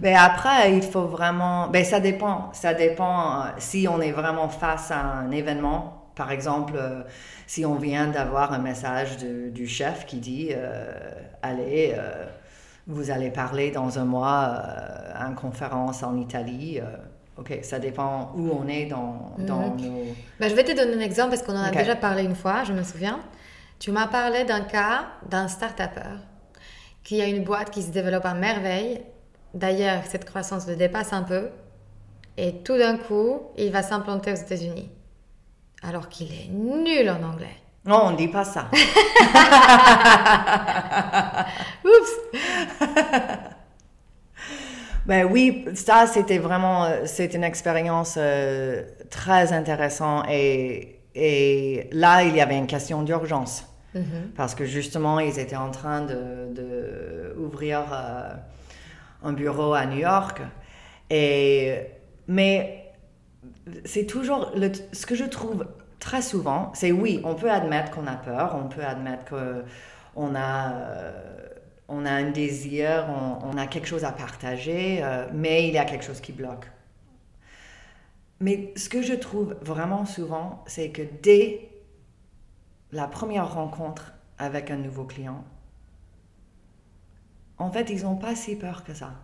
Mais après, il faut vraiment. Ben, ça dépend. Ça dépend euh, si on est vraiment face à un événement. Par exemple, euh, si on vient d'avoir un message de- du chef qui dit euh, Allez, vous allez parler dans un mois à une conférence en Italie. Ok, ça dépend où on est dans, dans nos. Ben, je vais te donner un exemple parce qu'on en a déjà parlé une fois, je me souviens. Tu m'as parlé d'un cas d'un start-upper qui a une boîte qui se développe à merveille. D'ailleurs, cette croissance le dépasse un peu. Et tout d'un coup, il va s'implanter aux États-Unis. Alors qu'il est nul en anglais. Non, on ne dit pas ça. [LAUGHS] Oups [LAUGHS] Ben oui, ça c'était vraiment, euh, c'est une expérience euh, très intéressante et, et là il y avait une question d'urgence. Parce que justement ils étaient en train de, de ouvrir euh, un bureau à New York et mais c'est toujours le- ce que je trouve très souvent, c'est oui, on peut admettre qu'on a peur, on peut admettre que on a on a un désir, on, a quelque chose à partager, euh, mais il y a quelque chose qui bloque. Mais ce que je trouve vraiment souvent, c'est que dès la première rencontre avec un nouveau client, en fait, ils n'ont pas si peur que ça.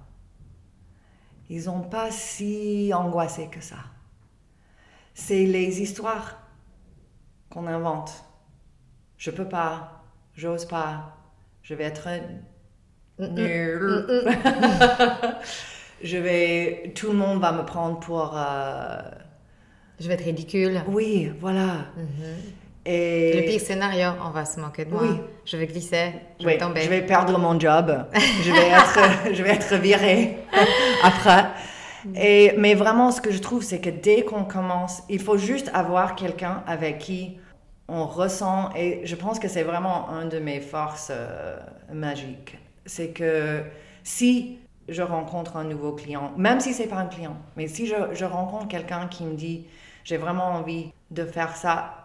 Ils n'ont pas si angoissé que ça. C'est les histoires qu'on invente. Je peux pas, j'ose pas, je vais être. [LAUGHS] je vais, tout le monde va me prendre pour, euh, Je vais être ridicule. oui, voilà. Et Le pire scénario, on va se moquer de moi. Oui. Je vais glisser, je Oui, vais tomber. je vais perdre mon job, je vais [LAUGHS] être, je vais être virée [LAUGHS] après. Et, mais vraiment, ce que je trouve, c'est que dès qu'on commence, il faut juste avoir quelqu'un avec qui on ressent, et je pense que c'est vraiment un de mes forces euh, magiques, c'est que si je rencontre un nouveau client, même si c'est pas un client, mais si je, je rencontre quelqu'un qui me dit, j'ai vraiment envie de faire ça,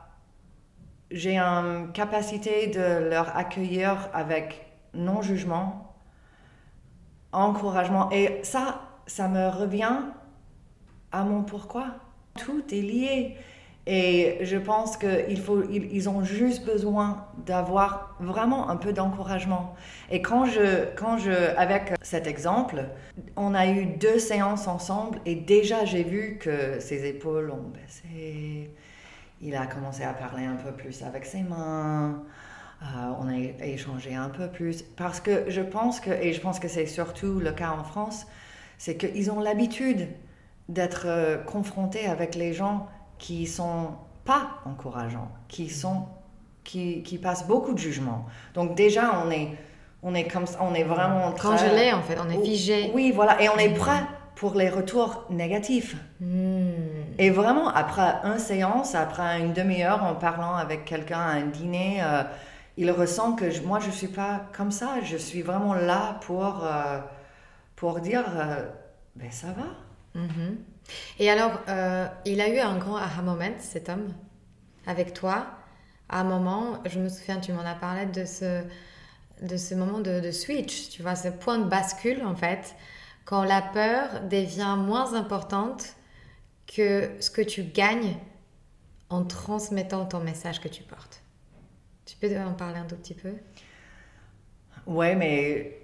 j'ai une capacité de leur accueillir avec non-jugement, encouragement. Et ça, ça me revient à mon pourquoi. Tout est lié. Et je pense qu'ils ils, ils ont juste besoin d'avoir vraiment un peu d'encouragement. Et quand je, quand je, avec cet exemple, on a eu deux séances ensemble et déjà j'ai vu que ses épaules ont baissé. Il a commencé à parler un peu plus avec ses mains. Euh, on a échangé un peu plus. Parce que je pense que, et je pense que c'est surtout le cas en France, c'est qu'ils ont l'habitude d'être euh, confrontés avec les gens qui sont pas encourageants, qui sont qui, qui passent beaucoup de jugement. Donc déjà on est on est comme ça, on est vraiment Congelé, en fait, on est figé. Oui, voilà, et on est prêt pour les retours négatifs. Hmm. Et vraiment, après une séance, après une demi-heure en parlant avec quelqu'un à un dîner, euh, il ressent que je- moi, je ne suis pas comme ça. Je suis vraiment là pour, euh, pour dire, euh, ben ça va. Mhm. Et alors, euh, il a eu un grand aha moment, cet homme, avec toi. À un moment, je me souviens, tu m'en as parlé de ce, de ce moment de, de switch, tu vois, ce point de bascule, en fait, quand la peur devient moins importante que ce que tu gagnes en transmettant ton message que tu portes. Tu peux en parler un tout petit peu? Ouais, mais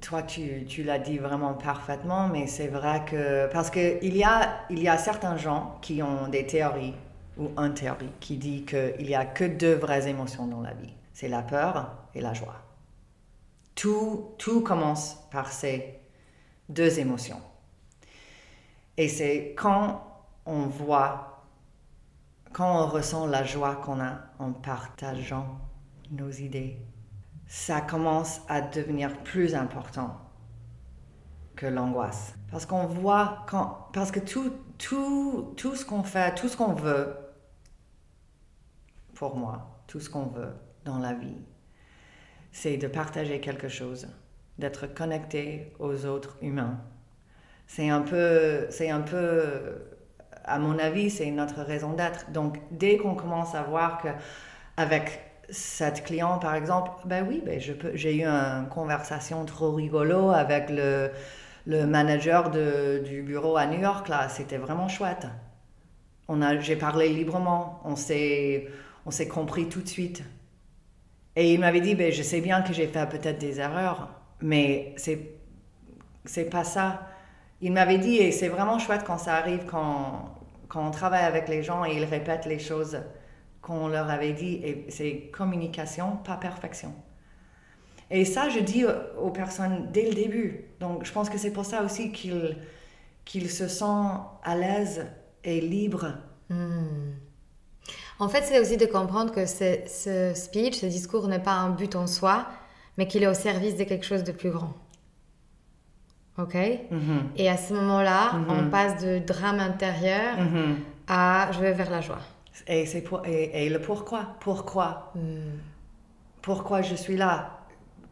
toi, tu, tu l'as dit vraiment parfaitement, mais c'est vrai que... Parce qu'il y a, il y a certains gens qui ont des théories, ou une théorie, qui dit qu'il n'y a que deux vraies émotions dans la vie. c'est la peur et la joie. Tout, tout commence par ces deux émotions. Et c'est quand on voit, quand on ressent la joie qu'on a en partageant nos idées, ça commence à devenir plus important que l'angoisse. Parce qu'on voit, quand, parce que tout, tout, tout ce qu'on fait, tout ce qu'on veut, pour moi, tout ce qu'on veut dans la vie, c'est de partager quelque chose, d'être connecté aux autres humains. C'est un peu, c'est un peu, à mon avis, c'est notre raison d'être. Donc, dès qu'on commence à voir que, avec cette cliente, par exemple, ben oui, ben j'ai eu une conversation trop rigolo avec le, le manager de, du bureau à New York, là, c'était vraiment chouette. On a, j'ai parlé librement, on s'est, on s'est compris tout de suite. Et il m'avait dit, ben, je sais bien que j'ai fait peut-être des erreurs, mais c'est, c'est pas ça. Il m'avait dit, et c'est vraiment chouette quand ça arrive, quand, quand on travaille avec les gens et ils répètent les choses qu'on leur avait dit, et c'est communication, pas perfection. Et ça, je dis aux personnes dès le début. Donc, je pense que c'est pour ça aussi qu'ils se sentent à l'aise et libres. Hmm. En fait, c'est aussi de comprendre que ce, speech, ce discours n'est pas un but en soi, mais qu'il est au service de quelque chose de plus grand. OK? Mm-hmm. Et à ce moment-là, on mm-hmm. passe de drame intérieur mm-hmm. à je vais vers la joie. Et, c'est pour, et, le pourquoi? Pourquoi? Hmm. Pourquoi je suis là?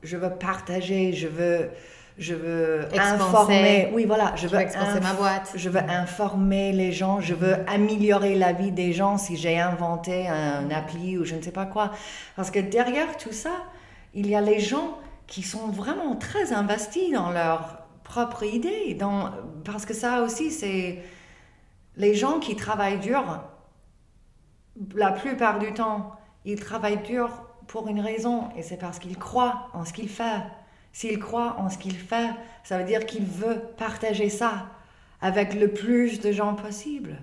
Je veux partager, je veux je veux informer. Oui, voilà, je, veux, expanser ma boîte. Je veux informer les gens, je veux améliorer la vie des gens si j'ai inventé un appli ou je ne sais pas quoi. Parce que derrière tout ça, il y a les gens qui sont vraiment très investis dans leur propre idée. Dans, parce que ça aussi, c'est les gens qui travaillent dur, la plupart du temps, ils travaillent dur pour une raison et c'est parce qu'ils croient en ce qu'ils font. S'il croit en ce qu'il fait, ça veut dire qu'il veut partager ça avec le plus de gens possible.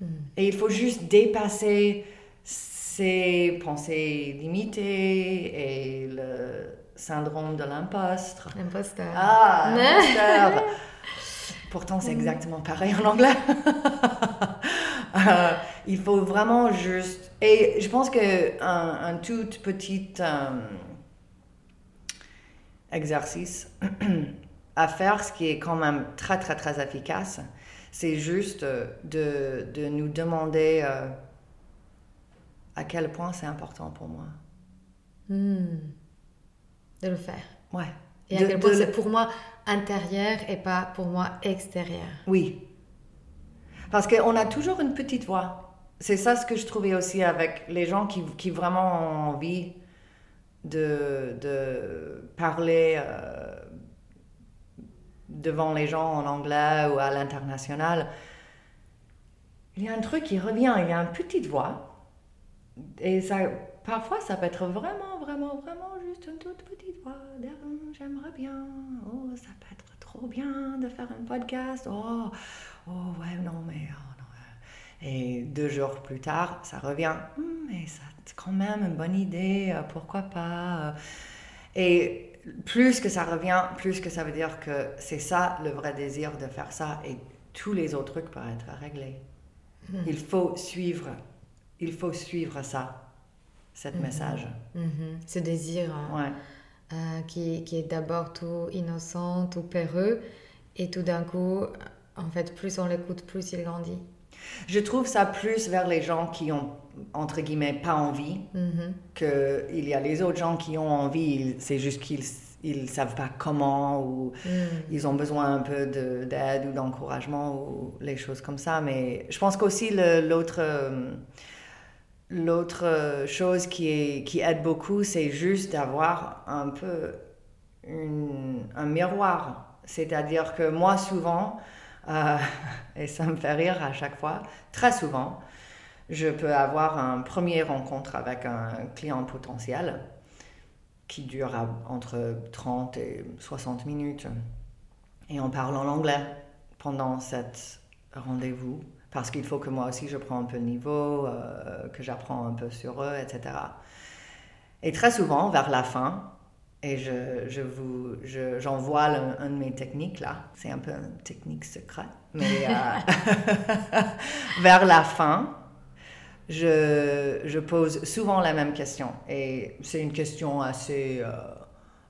Hmm. Et il faut juste dépasser ses pensées limitées et le syndrome de l'impostre. L'imposteur. Ah, l'imposteur. [LAUGHS] Pourtant, c'est hmm. exactement pareil en anglais. [LAUGHS] Euh, il faut vraiment juste... Et je pense qu'un un tout petit... Euh, exercice [CLEARS THROAT] à faire, ce qui est quand même très, très, très efficace, c'est juste euh, de, de, nous demander euh, à quel point c'est important pour moi. Hmm. De le faire. Ouais. Et à quel point c'est pour moi intérieur et pas pour moi extérieur. Oui. Parce qu'on a toujours une petite voix. C'est ça ce que je trouvais aussi avec les gens qui, qui vraiment ont envie de, de parler euh, devant les gens en anglais ou à l'international, il y a un truc qui revient, il y a une petite voix. Et ça, parfois, ça peut être vraiment, vraiment, vraiment juste une toute petite voix. J'aimerais bien. Oh, ça peut être trop bien de faire un podcast. Oh, oh ouais, non, mais. Oh, et deux jours plus tard, ça revient. Hmm, mais c'est quand même une bonne idée, euh, pourquoi pas euh. Et plus que ça revient, plus que ça veut dire que c'est ça le vrai désir de faire ça et tous les autres trucs peuvent être réglés. Hmm. Il faut suivre, il faut suivre ça, ce hmm. message. Ce désir hein, euh, qui, qui, est d'abord tout innocent, tout péreux et tout d'un coup, en fait, plus on l'écoute, plus il grandit. Je trouve ça plus vers les gens qui ont, entre guillemets, pas envie, mm qu'il y a les autres gens qui ont envie, c'est juste qu'ils ils savent pas comment ou mm. ils ont besoin un peu d'aide ou d'encouragement ou les choses comme ça. Mais je pense qu'aussi l'autre l'autre chose qui, est, qui aide beaucoup, c'est juste d'avoir un peu un miroir. C'est-à-dire que moi, souvent, euh, [LAUGHS] et ça me fait rire à chaque fois. Très souvent, je peux avoir un premier rencontre avec un client potentiel qui dure entre 30 et 60 minutes. Et on parle en anglais pendant cet rendez-vous parce qu'il faut que moi aussi je prends un peu le niveau, euh, que j'apprends un peu sur eux, etc. Et très souvent, vers la fin, et je, je vous, je, j'envoie un, de mes techniques là, c'est un peu une technique secrète, mais euh, [LAUGHS] vers la fin, je, je, pose souvent la même question. Et c'est une question assez euh,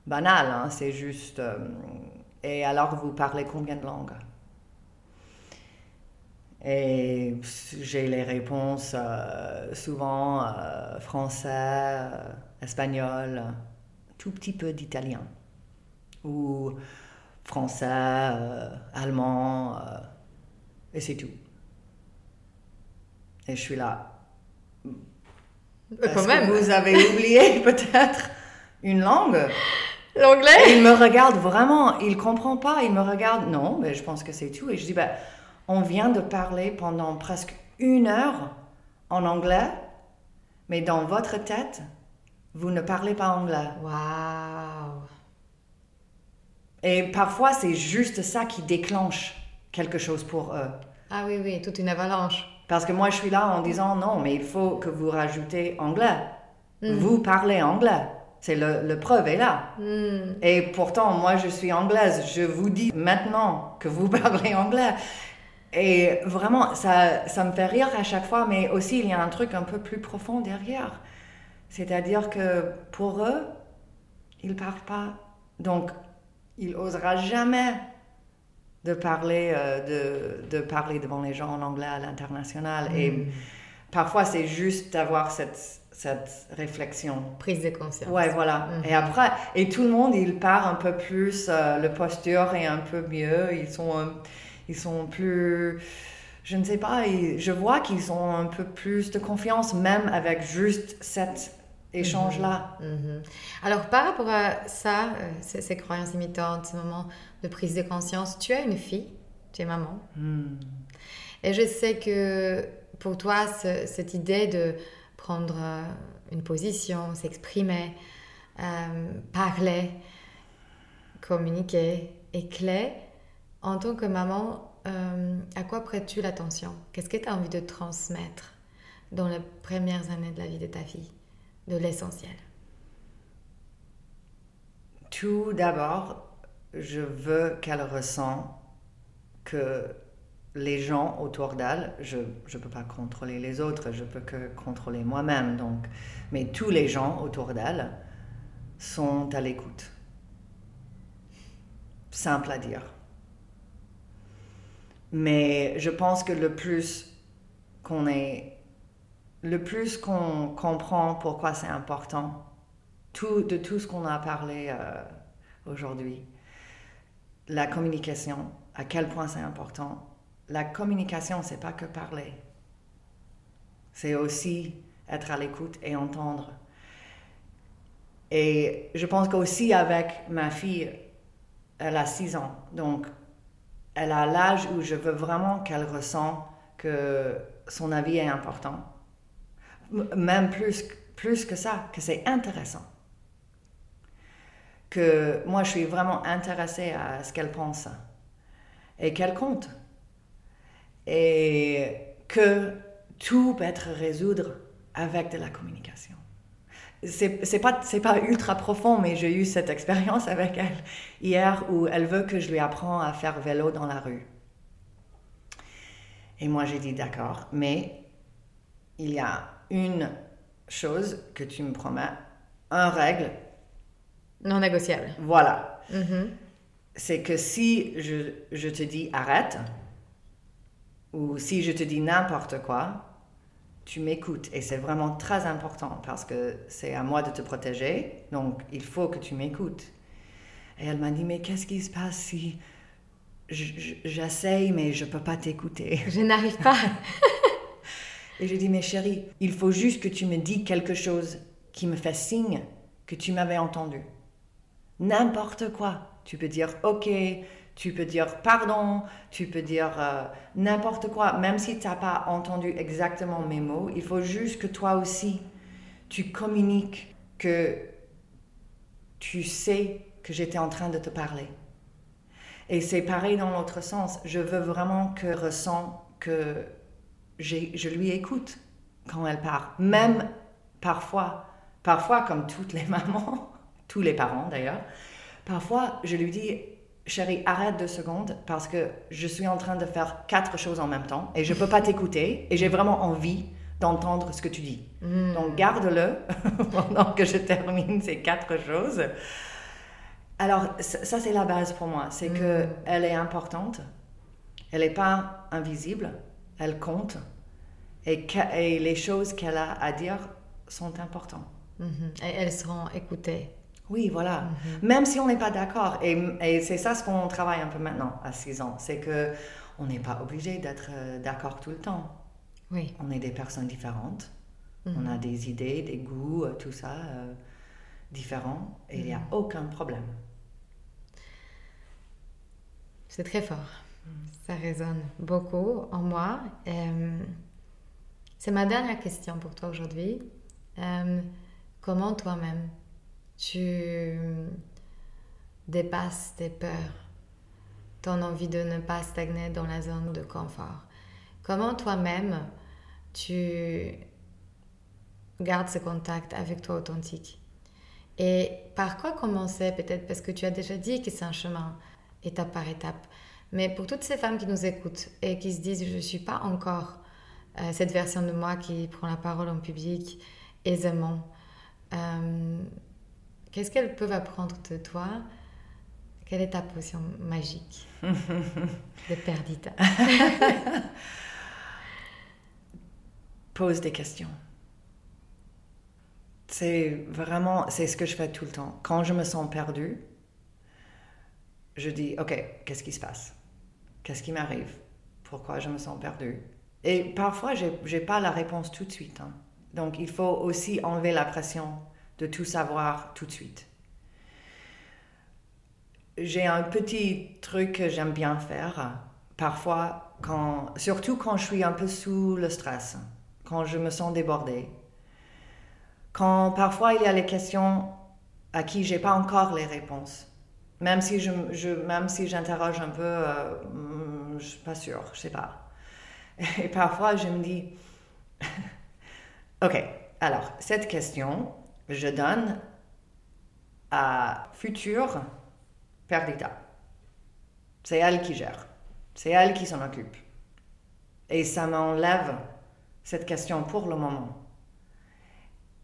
banale, hein, c'est juste, euh, et alors vous parlez combien de langues? Et j'ai les réponses souvent français, espagnol, tout petit peu d'italien. Ou français, allemand, et c'est tout. Et je suis là. Quand même. vous avez oublié [LAUGHS] peut-être une langue? L'anglais Il me regarde vraiment, il comprend pas, il me regarde, non, mais je pense que c'est tout. Et je dis, ben, on vient de parler pendant presque une heure en anglais, mais dans votre tête, vous ne parlez pas anglais. Waouh Et parfois, c'est juste ça qui déclenche quelque chose pour eux. Ah oui, oui, toute une avalanche. Parce que moi, je suis là en disant non, mais il faut que vous rajoutez anglais. Hmm. Vous parlez anglais. C'est le, preuve est là. Hmm. Et pourtant, moi, je suis anglaise. Je vous dis maintenant que vous [LAUGHS] parlez anglais. Et vraiment, ça, ça me fait rire à chaque fois, mais aussi il y a un truc un peu plus profond derrière. C'est-à-dire que pour eux, ils ne parlent pas. Donc, il n'osera jamais de parler, euh, de, de, parler devant les gens en anglais à l'international. Et hmm. parfois, c'est juste d'avoir cette, cette réflexion. Prise de conscience. Ouais, voilà. Hmm. Et après, et tout le monde, il part un peu plus, euh, le posture est un peu mieux, ils sont ils sont plus je ne sais pas, je vois qu'ils ont un peu plus de confiance même avec juste cet échange-là. Mhm. Mhm. Alors par rapport à ça, euh, ces, croyances imitantes, ces moments de prise de conscience, tu as une fille, tu es maman. Hmm. Et je sais que pour toi, cette idée de prendre euh, une position, s'exprimer, euh, parler, communiquer est clé en tant que maman, euh, à quoi prêtes-tu l'attention? Qu'est-ce que tu as envie de transmettre dans les premières années de la vie de ta fille, de l'essentiel? Tout d'abord, je veux qu'elle ressent que les gens autour d'elle, je ne peux pas contrôler les autres, je peux que contrôler moi-même, donc, mais tous les gens autour d'elle sont à l'écoute. Simple à dire. Mais je pense que le plus qu'on est, le plus qu'on comprend pourquoi c'est important, tout, de tout ce qu'on a parlé euh, aujourd'hui, la communication, à quel point c'est important. La communication, c'est pas que parler. C'est aussi être à l'écoute et entendre. Et je pense qu'aussi avec ma fille, elle a 6 ans. Donc, elle a l'âge où je veux vraiment qu'elle ressent que son avis est important. Même plus, plus que ça, que c'est intéressant. Que moi, je suis vraiment intéressée à ce qu'elle pense et qu'elle compte. Et que tout peut être résoudre avec de la communication c'est pas c'est pas ultra profond mais j'ai eu cette expérience avec elle hier où elle veut que je lui apprends à faire vélo dans la rue. Et moi j'ai dit d'accord mais il y a une chose que tu me promets un règle. Non négociable. Voilà. Mm-hmm. c'est que si je, je te dis arrête ou si je te dis n'importe quoi tu m'écoutes. Et c'est vraiment très important parce que c'est à moi de te protéger, donc il faut que tu m'écoutes. Et elle m'a dit, mais qu'est-ce qui se passe si j'essaye, mais je ne peux pas t'écouter? [LAUGHS] Je n'arrive pas. [LAUGHS] Et je dis, mais chérie, il faut juste que tu me dis quelque chose qui me fait signe que tu m'avais entendu. N'importe quoi. Tu peux dire, ok, tu peux dire pardon, tu peux dire euh, n'importe quoi, même si tu n'as pas entendu exactement mes mots. Il faut juste que toi aussi, tu communiques que tu sais que j'étais en train de te parler. Et c'est pareil dans l'autre sens. Je veux vraiment que ressent que je lui écoute quand elle parle. Même parfois parfois, comme toutes les mamans, [LAUGHS] tous les parents d'ailleurs, parfois je lui dis, chérie, arrête deux secondes parce que je suis en train de faire quatre choses en même temps et je ne peux pas t'écouter et j'ai vraiment envie d'entendre ce que tu dis. Mm. Donc garde-le [LAUGHS] pendant que je termine ces quatre choses. Alors ça, ça, c'est la base pour moi, c'est que Mm. elle est importante, elle n'est pas invisible, elle compte et, les choses qu'elle a à dire sont importantes. Mhm. Et elles seront écoutées. Oui, voilà. Même si on n'est pas d'accord. Et, et c'est ça ce qu'on travaille un peu maintenant à 6 ans. C'est que on n'est pas obligé d'être euh, d'accord tout le temps. Oui. On est des personnes différentes. Mhm. On a des idées, des goûts, euh, tout ça euh, différents. Et il n'y a aucun problème. C'est très fort. Ça résonne beaucoup en moi. Euh, c'est ma dernière question pour toi aujourd'hui. Euh, comment toi-même tu dépasses tes peurs, ton envie de ne pas stagner dans la zone de confort. Comment toi-même tu gardes ce contact avec toi authentique? Et par quoi commencer peut-être? Parce que tu as déjà dit que c'est un chemin étape par étape. Mais pour toutes ces femmes qui nous écoutent et qui se disent je ne suis pas encore euh, cette version de moi qui prend la parole en public aisément, euh, qu'est-ce qu'elles peuvent apprendre de toi? Quelle est ta potion magique? [LAUGHS] De Perdita [LAUGHS] Pose des questions. C'est vraiment, c'est ce que je fais tout le temps. Quand je me sens perdue, je dis, OK, qu'est-ce qui se passe? Qu'est-ce qui m'arrive? Pourquoi je me sens perdue? Et parfois, je n'ai pas la réponse tout de suite. hein. Donc, il faut aussi enlever la pression de tout savoir tout de suite. J'ai un petit truc que j'aime bien faire, parfois, surtout quand je suis un peu sous le stress, quand je me sens débordée. Quand parfois il y a les questions à qui j'ai pas encore les réponses. Même si je même si j'interroge un peu, euh, hmm, je suis pas sûre, je sais pas. Et parfois je me dis, [LAUGHS] ok, alors cette question, je donne à future Perdita. C'est elle qui gère, c'est elle qui s'en occupe. Et ça m'enlève cette question pour le moment.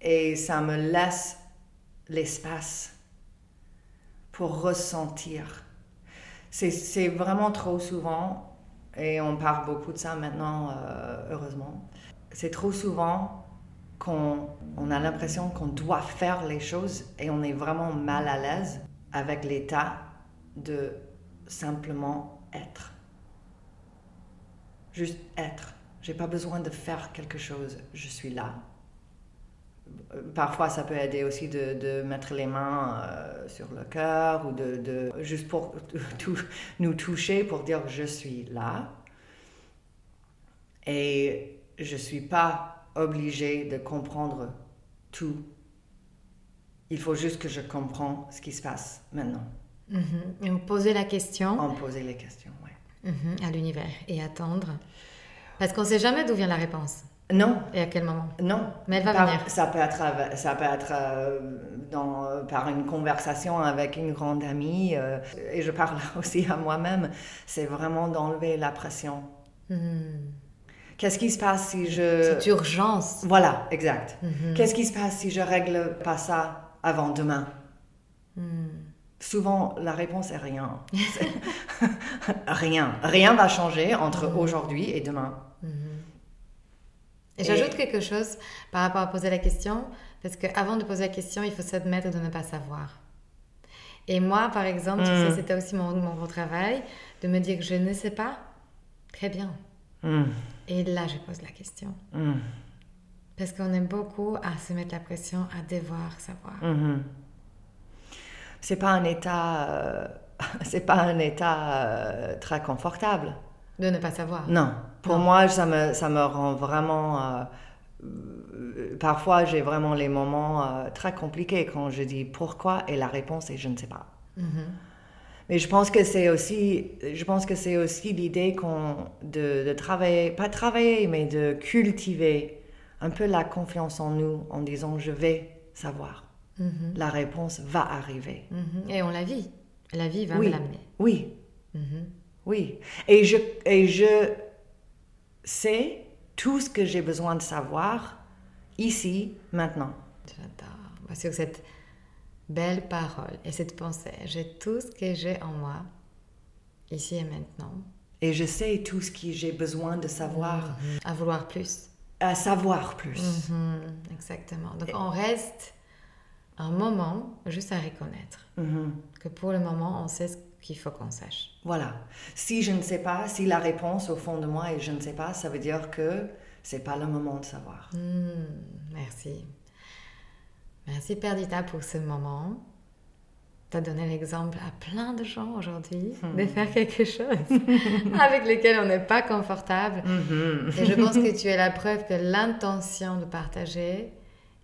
Et ça me laisse l'espace pour ressentir. C'est- vraiment trop souvent, et on parle beaucoup de ça maintenant, euh, heureusement, c'est trop souvent qu'on on a l'impression qu'on doit faire les choses et on est vraiment mal à l'aise avec l'état de simplement être. Juste être. J'ai pas besoin de faire quelque chose, je suis là. Parfois, ça peut aider aussi de, mettre les mains euh, sur le cœur ou de, juste pour [LAUGHS] nous toucher pour dire je suis là. Et je suis pas obligée de comprendre tout. Il faut juste que je comprends ce qui se passe maintenant. Mhm. Et on posait la question En poser les questions, ouais. mhm, à l'univers et attendre. Parce qu'on ne sait jamais d'où vient la réponse Non, et à quel moment. Non, Mais elle va Par- venir. Ça peut être, av- ça peut être euh, dans, euh, par une conversation avec une grande amie, euh, et je parle [LAUGHS] aussi à moi-même, c'est vraiment d'enlever la pression. Mhm. Qu'est-ce qui se passe si je... C'est urgence. Voilà, exact. Mhm. Qu'est-ce qui se passe si je règle pas ça avant demain? Mhm. Souvent, la réponse est rien. [LAUGHS] Rien. Rien va changer entre Mhm. aujourd'hui et demain. Et Et- j'ajoute quelque chose par rapport à poser la question, parce qu'avant de poser la question, il faut s'admettre de ne pas savoir. Et moi, par exemple, tu sais, c'était aussi mon, mon gros travail, de me dire que je ne sais pas. Très bien. Hmm, Et là, je pose la question. hmm, Parce qu'on aime beaucoup à se mettre la pression, à devoir savoir. mhm. C'est pas un état... euh, [LAUGHS] c'est pas un état euh, très confortable. De ne pas savoir. Non. Pour Non. moi, ça me, ça me rend vraiment... euh, parfois, j'ai vraiment les moments très compliqués quand je dis pourquoi et la réponse est je ne sais pas. Mhm. Mais je pense que c'est aussi, je pense que c'est aussi l'idée qu'on de, de travailler, pas travailler, mais de cultiver un peu la confiance en nous, en disant je vais savoir. La réponse va arriver. Mhm. Et on la vit. La vie va oui. me l'amener. Oui, Mhm. oui. Et je, et je sais tout ce que j'ai besoin de savoir ici, maintenant. J'adore. Bah, Sur cette belle parole et cette pensée, j'ai tout ce que j'ai en moi, ici et maintenant, Et je sais tout ce que j'ai besoin de savoir, à vouloir plus. à savoir plus. Mhm, Exactement. Donc on reste un moment juste à reconnaître Mhm. que pour le moment, on sait ce qu'il faut qu'on sache. Voilà. Si je ne sais pas, si la réponse au fond de moi est je ne sais pas, ça veut dire que c'est pas le moment de savoir. Hmm, merci. Merci Perdita pour ce moment. Tu as donné l'exemple à plein de gens aujourd'hui de faire quelque chose [LAUGHS] avec lequel on n'est pas confortable. Et je pense que tu es la [LAUGHS] preuve que l'intention de partager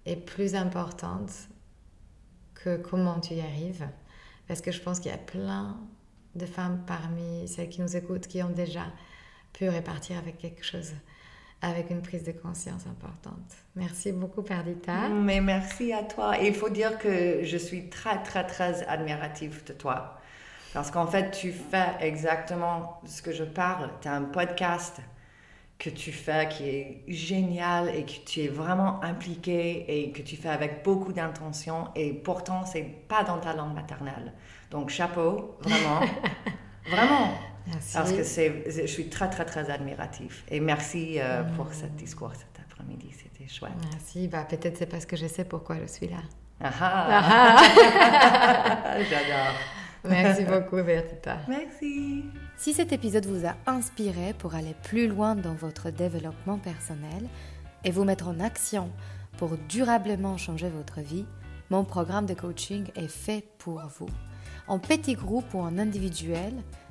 est plus importante que comment tu y arrives. Parce que je pense qu'il y a plein de femmes parmi celles qui nous écoutent qui ont déjà pu repartir avec quelque chose, avec une prise de conscience importante. Merci beaucoup Perdita. Mais merci à toi. Et il faut dire que je suis très, très, très admirative de toi. Parce qu'en fait, tu fais exactement ce que je parle. Tu as un podcast que tu fais qui est génial et que tu es vraiment impliqué et que tu fais avec beaucoup d'intention. Et pourtant, c'est pas dans ta langue maternelle. Donc, chapeau, vraiment. [LAUGHS] vraiment. Merci. Parce que c'est, je suis très, très, très admirative. Et merci euh, pour ce discours cet après-midi. C'était chouette. Merci. Bah, peut-être c'est parce que je sais pourquoi je suis là. Ah [LAUGHS] J'adore. Merci beaucoup Perdita. Merci. Si cet épisode vous a inspiré pour aller plus loin dans votre développement personnel et vous mettre en action pour durablement changer votre vie, mon programme de coaching est fait pour vous. En petit groupe ou en individuel,